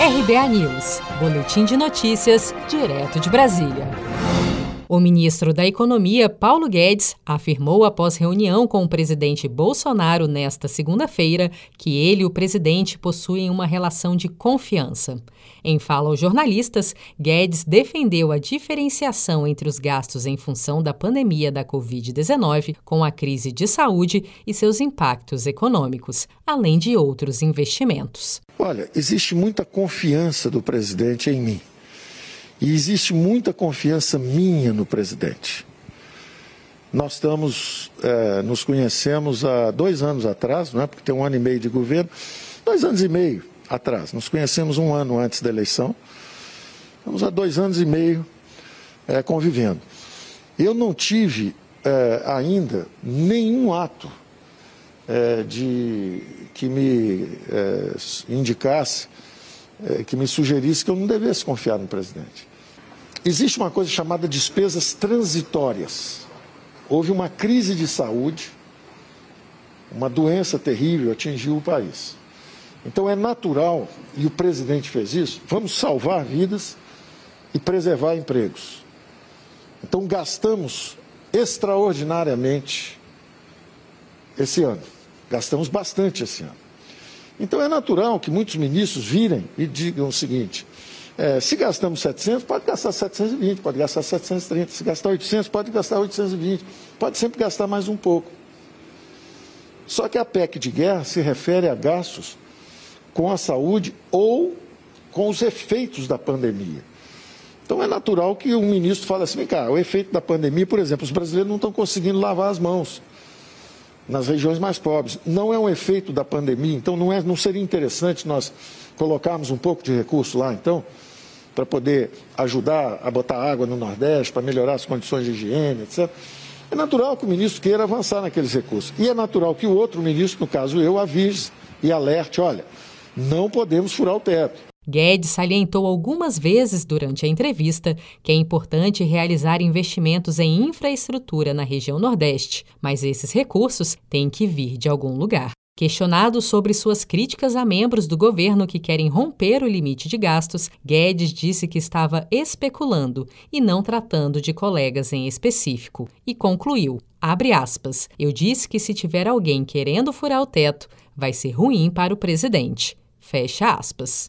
RBA News, Boletim de Notícias, direto de Brasília. O ministro da Economia, Paulo Guedes, afirmou após reunião com o presidente Bolsonaro nesta segunda-feira que ele e o presidente possuem uma relação de confiança. Em fala aos jornalistas, Guedes defendeu a diferenciação entre os gastos em função da pandemia da Covid-19 com a crise de saúde e seus impactos econômicos, além de outros investimentos. Olha, existe muita confiança do presidente em mim. E existe muita confiança minha no presidente. Nós estamos, é, nos conhecemos há dois anos atrás, não é? porque tem um ano e meio de governo, dois anos e meio atrás. Nos conhecemos um ano antes da eleição. Estamos há dois anos e meio é, convivendo. Eu não tive é, ainda nenhum ato é, de que me é, indicasse é, que me sugerisse que eu não devesse confiar no presidente. Existe uma coisa chamada despesas transitórias. Houve uma crise de saúde, uma doença terrível atingiu o país. Então é natural, e o presidente fez isso, vamos salvar vidas e preservar empregos. Então gastamos extraordinariamente esse ano. Gastamos bastante esse ano. Então é natural que muitos ministros virem e digam o seguinte: é, se gastamos 700, pode gastar 720, pode gastar 730. Se gastar 800, pode gastar 820. Pode sempre gastar mais um pouco. Só que a PEC de guerra se refere a gastos com a saúde ou com os efeitos da pandemia. Então é natural que um ministro fale assim: cá, o efeito da pandemia, por exemplo, os brasileiros não estão conseguindo lavar as mãos nas regiões mais pobres. Não é um efeito da pandemia, então não, é, não seria interessante nós colocarmos um pouco de recurso lá, então, para poder ajudar a botar água no Nordeste, para melhorar as condições de higiene, etc. É natural que o ministro queira avançar naqueles recursos. E é natural que o outro ministro, no caso eu, avise e alerte: olha, não podemos furar o teto. Guedes salientou algumas vezes durante a entrevista que é importante realizar investimentos em infraestrutura na região Nordeste, mas esses recursos têm que vir de algum lugar. Questionado sobre suas críticas a membros do governo que querem romper o limite de gastos, Guedes disse que estava especulando e não tratando de colegas em específico e concluiu: abre aspas, eu disse que se tiver alguém querendo furar o teto, vai ser ruim para o presidente. Fecha aspas.